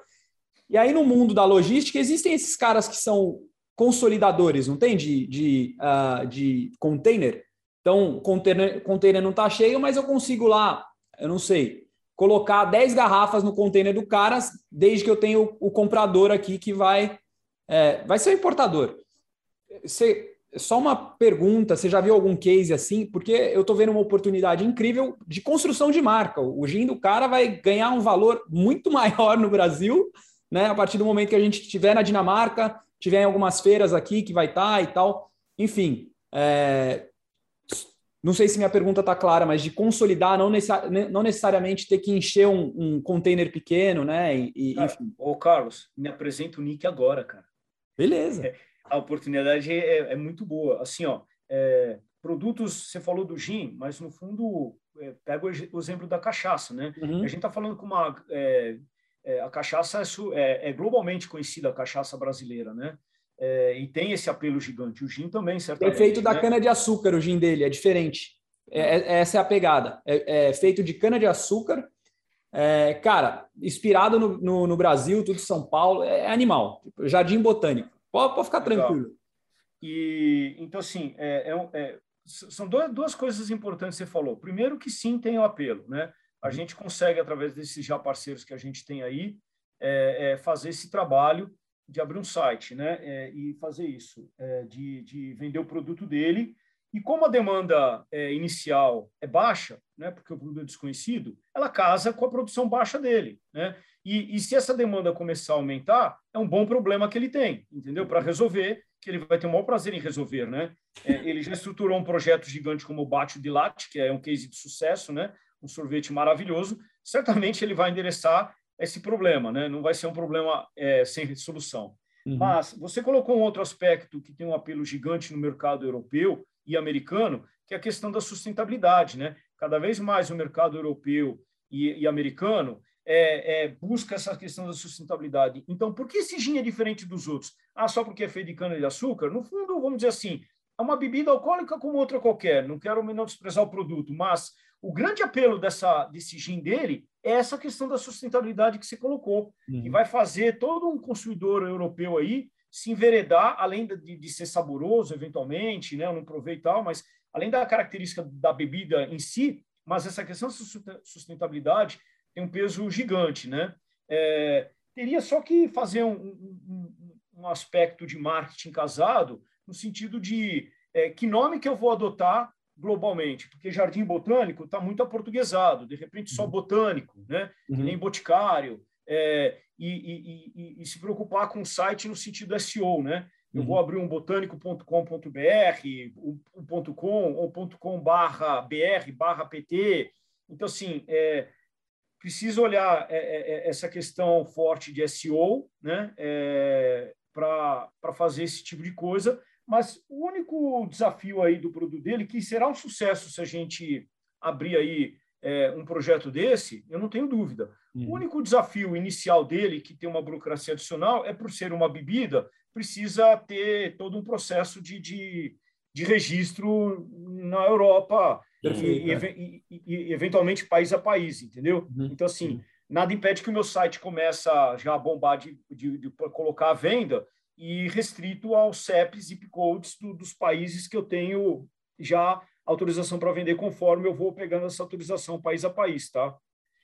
E aí, no mundo da logística, existem esses caras que são consolidadores, não tem? De, de, uh, de container. Então, container, container não está cheio, mas eu consigo lá, eu não sei, colocar 10 garrafas no container do cara, desde que eu tenha o, o comprador aqui que vai, é, vai ser o importador. Você, só uma pergunta: você já viu algum case assim? Porque eu estou vendo uma oportunidade incrível de construção de marca. O gin do cara vai ganhar um valor muito maior no Brasil, né? A partir do momento que a gente estiver na Dinamarca, tiver em algumas feiras aqui que vai estar tá e tal. Enfim, é, não sei se minha pergunta está clara, mas de consolidar, não, não necessariamente ter que encher um, um container pequeno, né? E, cara, enfim. Ô, Carlos, me apresenta o Nick agora, cara. Beleza. É, a oportunidade é, é, muito boa. Assim, ó, é, produtos, você falou do gin, mas no fundo, é, pega o exemplo da cachaça, né? Uhum. A gente está falando com uma. É, é, a cachaça é, globalmente conhecida, a cachaça brasileira, né? é, e tem esse apelo gigante. O gin também, certamente. É feito da né? cana-de-açúcar o gin dele, é diferente. É, é, essa é a pegada. É, é feito de cana-de-açúcar. É, cara, inspirado no, no, no, Brasil, tudo São Paulo, é, é animal. Jardim Botânico. Pode, pode ficar Legal. tranquilo. E, então, assim, são duas, duas coisas importantes que você falou. Primeiro, que sim, tem o apelo. Né? A uhum. gente consegue, através desses já parceiros que a gente tem aí, fazer esse trabalho de abrir um site né, é, e fazer isso, é, de, de vender o produto dele. E como a demanda é, inicial é baixa, né, porque o produto é desconhecido, ela casa com a produção baixa dele. Né? E, e se essa demanda começar a aumentar, é um bom problema que ele tem, entendeu? Para resolver, que ele vai ter o maior prazer em resolver. Né? É, ele já estruturou um projeto gigante como o Bate de Latte, que é um case de sucesso, né? Um sorvete maravilhoso. Certamente ele vai endereçar esse problema, né? Não vai ser um problema é, sem solução. Uhum. Mas você colocou um outro aspecto que tem um apelo gigante no mercado europeu e americano, que é a questão da sustentabilidade, né? Cada vez mais o mercado europeu e, e americano é, é, busca essa questão da sustentabilidade. Então, por que esse gin é diferente dos outros? Ah, só porque é feito de cana-de-açúcar? No fundo, vamos dizer assim, é uma bebida alcoólica como outra qualquer. Não quero menosprezar o produto, mas o grande apelo dessa, desse gin dele é essa questão da sustentabilidade que você colocou, uhum. que vai fazer todo um consumidor europeu aí se enveredar, além de, de ser saboroso, eventualmente, né? Não provei e tal, mas além da característica da bebida em si, mas essa questão da sustentabilidade tem um peso gigante, né? É, teria só que fazer um, um, um, aspecto de marketing casado, no sentido de é, que nome que eu vou adotar globalmente, porque jardim botânico está muito aportuguesado, de repente só uhum. botânico, né? Uhum. nem boticário, é, e, e, e, e, se preocupar com o site no sentido SEO, né? Eu uhum. vou abrir um botânico.com.br, ponto .com ou ponto .com barra br barra pt. Então, assim, é, precisa olhar é, é, é essa questão forte de SEO, né? Para fazer esse tipo de coisa mas o único desafio aí do produto dele, que será um sucesso se a gente abrir aí é, um projeto desse, eu não tenho dúvida. Uhum. O único desafio inicial dele, que tem uma burocracia adicional, é por ser uma bebida, precisa ter todo um processo de, de, de registro na Europa Perfeito, e, é. e, e, eventualmente país a país, entendeu? Uhum. Então, assim, nada impede que o meu site comece já a bombar de, de, de colocar a venda, e restrito aos CEPs e codes do, dos países que eu tenho já autorização para vender conforme eu vou pegando essa autorização país a país, tá?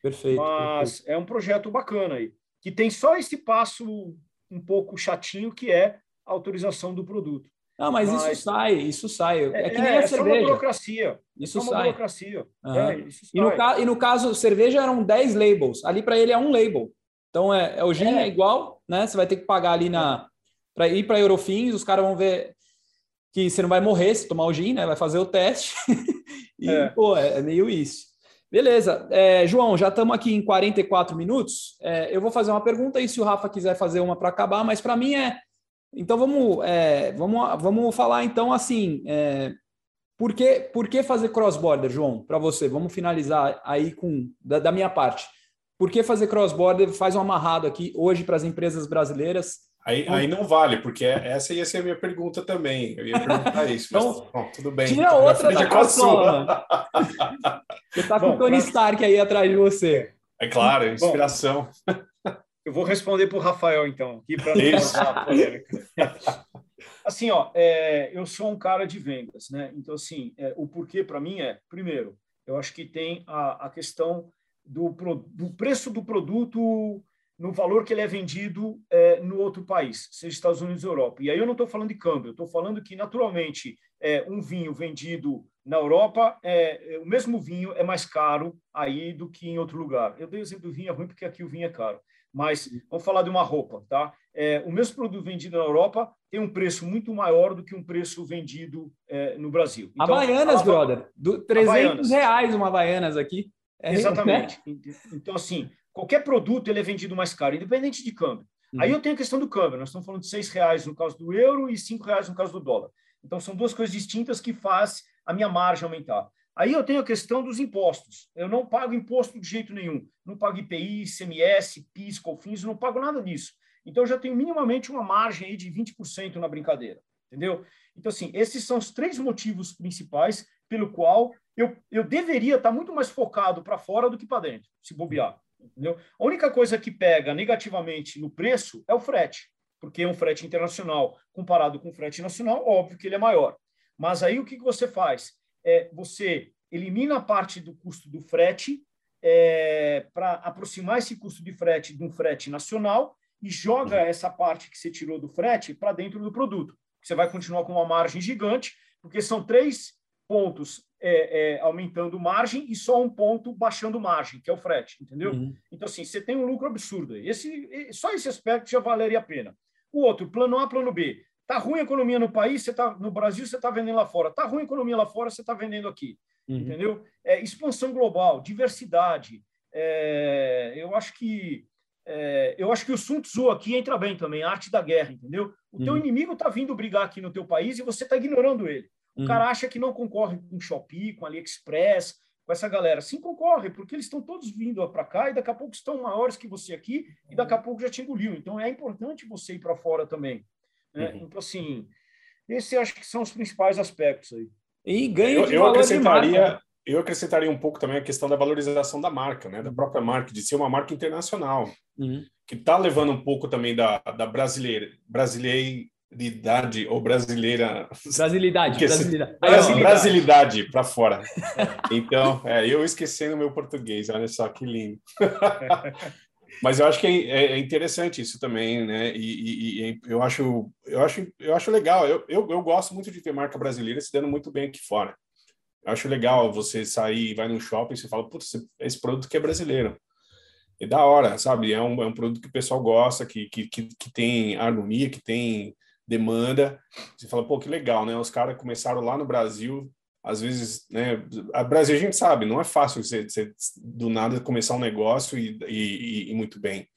Perfeito. Mas perfeito. é um projeto bacana aí, que tem só esse passo um pouco chatinho que é a autorização do produto. Não, mas, mas, isso sai, isso sai. É, é que nem é, a cerveja. É uma burocracia. Isso é uma sai. burocracia. Uhum. É, isso e, no e, no caso, cerveja eram 10 labels. Ali para ele é um label. Então, é, é o gin é. é. igual, né? Você vai ter que pagar ali na, para ir para Eurofins, os caras vão ver que você não vai morrer se tomar o gin, né? Vai fazer o teste. e, é. pô, é, é meio isso. Beleza. É, João, já estamos aqui em 44 minutos. É, eu vou fazer uma pergunta e se o Rafa quiser fazer uma para acabar, mas para mim é. Então vamos, é, vamos, vamos falar então assim. É, por, que, por que fazer cross-border, João, para você? Vamos finalizar aí com da, da minha parte. Por que fazer cross-border? Faz um amarrado aqui hoje para as empresas brasileiras Aí, aí não vale, porque essa ia ser a minha pergunta também. Eu ia perguntar isso, mas então, bom, tudo bem. Tira outra da caçola. Você está com o Tony. Stark aí atrás de você. É claro, inspiração. Bom, eu vou responder para o Rafael, então, aqui para Assim, ó, é, eu sou um cara de vendas, né? Então, assim, é, o porquê para mim é, primeiro, eu acho que tem a, a questão do, do preço do produto no valor que ele é vendido é, no outro país, seja Estados Unidos ou Europa. E aí eu não estou falando de câmbio, eu estou falando que, naturalmente, é, um vinho vendido na Europa, é, é, o mesmo vinho é mais caro aí do que em outro lugar. Eu dei o exemplo do vinho é ruim porque aqui o vinho é caro. Mas vamos falar de uma roupa, tá? É, o mesmo produto vendido na Europa tem um preço muito maior do que um preço vendido é, no Brasil. Então, Havaianas, brother. Do, 300 Havaianas. reais uma Havaianas aqui. É Exatamente. Né? Então, assim, qualquer produto ele é vendido mais caro, independente de câmbio. Uhum. Aí eu tenho a questão do câmbio. Nós estamos falando de seis reais no caso do euro e cinco reais no caso do dólar. Então são duas coisas distintas que faz a minha margem aumentar. Aí eu tenho a questão dos impostos. Eu não pago imposto de jeito nenhum. Não pago IPI, ICMS, PIS, COFINS, não pago nada disso. Então eu já tenho minimamente uma margem aí de 20% na brincadeira, entendeu? Então assim, esses são os três motivos principais pelo qual eu, eu deveria estar muito mais focado para fora do que para dentro, se bobear. Entendeu? A única coisa que pega negativamente no preço é o frete, porque é um frete internacional comparado com o frete nacional, óbvio que ele é maior. Mas aí o que, que você faz? É, você elimina a parte do custo do frete é, para aproximar esse custo de frete de um frete nacional e joga essa parte que você tirou do frete para dentro do produto. Você vai continuar com uma margem gigante, porque são três pontos é, é, aumentando margem e só um ponto baixando margem, que é o frete, entendeu? Uhum. Então, assim, você tem um lucro absurdo. Esse, só esse aspecto já valeria a pena. O outro, plano A, plano B. Tá ruim a economia no país, você tá no Brasil, você está vendendo lá fora. Tá ruim a economia lá fora, você está vendendo aqui. Uhum. Entendeu? É, expansão global, diversidade. É, eu acho que é, eu acho que o Sun Tzu aqui entra bem também, a arte da guerra, entendeu? O uhum. teu inimigo está vindo brigar aqui no teu país e você está ignorando ele. O uhum. cara acha que não concorre com o Shopee, com AliExpress, com essa galera. Sim, concorre, porque eles estão todos vindo para cá e daqui a pouco estão maiores que você aqui e daqui a pouco já te engoliu. Então é importante você ir para fora também. Né? Uhum. Então, assim, esses acho que são os principais aspectos aí. E ganho eu, de eu acrescentaria, eu acrescentaria um pouco também a questão da valorização da marca, né? da própria marca, de ser uma marca internacional, uhum. que está levando um pouco também da, da brasileira, brasileira brasilidade ou brasileira. Brasilidade. Brasilidade, brasilidade. brasilidade para fora. Então, é, eu esquecendo o meu português, olha só que lindo. Mas eu acho que é, é, interessante isso também, né? E, e, e, eu acho, eu acho, eu acho legal. Eu, eu, eu gosto muito de ter marca brasileira se dando muito bem aqui fora. Eu acho legal você sair, vai no shopping e você fala, putz, esse produto que é brasileiro. É da hora, sabe? É um, é um produto que o pessoal gosta, que, que, que, que tem harmonia, que tem demanda. Você fala, pô, que legal, né? Os caras começaram lá no Brasil, às vezes, né? A Brasil a gente sabe, não é fácil você, você do nada começar um negócio e, e, e muito bem.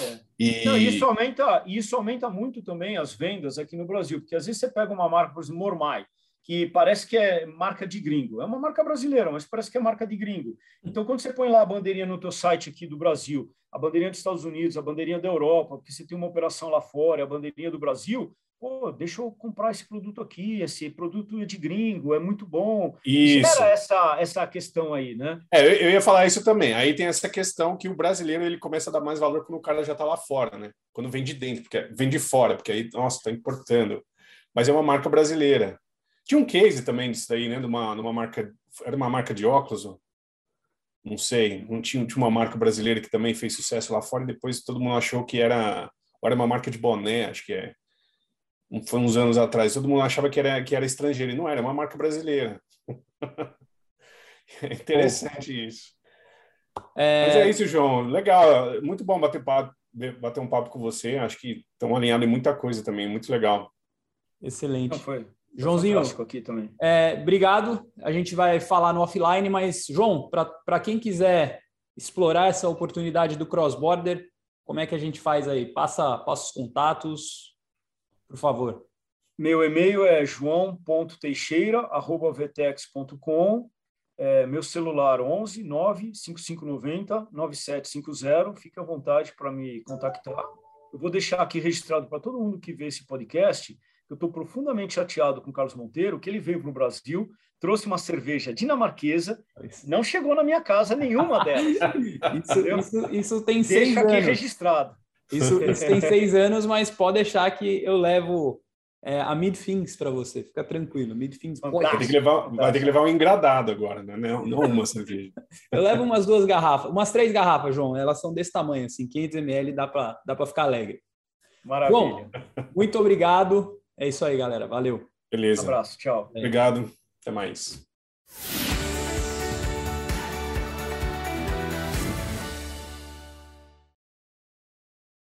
É. E... Não, isso aumenta, isso aumenta muito também as vendas aqui no Brasil, porque às vezes você pega uma marca, por exemplo, Mormai, que parece que é marca de gringo. É uma marca brasileira, mas parece que é marca de gringo. Então, quando você põe lá a bandeirinha no teu site aqui do Brasil, a bandeirinha dos Estados Unidos, a bandeirinha da Europa, porque você tem uma operação lá fora, a bandeirinha do Brasil, pô, deixa eu comprar esse produto aqui, esse produto é de gringo, é muito bom. Isso. Era essa, essa questão aí, né? É, eu, eu, ia falar isso também. Aí tem essa questão que o brasileiro ele começa a dar mais valor quando o cara já está lá fora, né? Quando vem de dentro, porque vem de fora, porque aí, nossa, está importando. Mas é uma marca brasileira. Tinha um case também disso daí, né? De uma, de uma marca, era uma marca de óculos, não sei, não tinha, tinha uma marca brasileira que também fez sucesso lá fora e depois todo mundo achou que era, era uma marca de boné, acho que é foi uns anos atrás, todo mundo achava que era, que era estrangeiro, e não era, é uma marca brasileira. é interessante isso. É... Mas é isso, João. Legal, muito bom bater papo, bater um papo com você. Acho que estão alinhados em muita coisa também, muito legal. Excelente. Não, foi. Joãozinho, aqui também. É, obrigado. A gente vai falar no offline, mas, João, para quem quiser explorar essa oportunidade do cross-border, como é que a gente faz aí? Passa, passa os contatos, por favor. Meu e-mail é joão.teixeira.vtex.com. É, meu celular 11 95590 9750. Fique à vontade para me contactar. Eu vou deixar aqui registrado para todo mundo que vê esse podcast eu estou profundamente chateado com o Carlos Monteiro, que ele veio para o Brasil, trouxe uma cerveja dinamarquesa, não chegou na minha casa nenhuma delas. isso, isso, isso, tem Deixa seis aqui registrado. Isso, isso tem seis anos, mas pode deixar que eu levo é, a Midfins para você. Fica tranquilo. Midfins pode. Vai ter, que levar, vai ter que levar um engradado agora, né? não, não uma cerveja. Eu levo umas duas garrafas, umas três garrafas, João. Elas são desse tamanho, assim, 500 ml, dá para dá ficar alegre. Maravilha. Bom, muito obrigado. É isso aí, galera. Valeu. Beleza. Um abraço. Tchau. Obrigado. Até mais.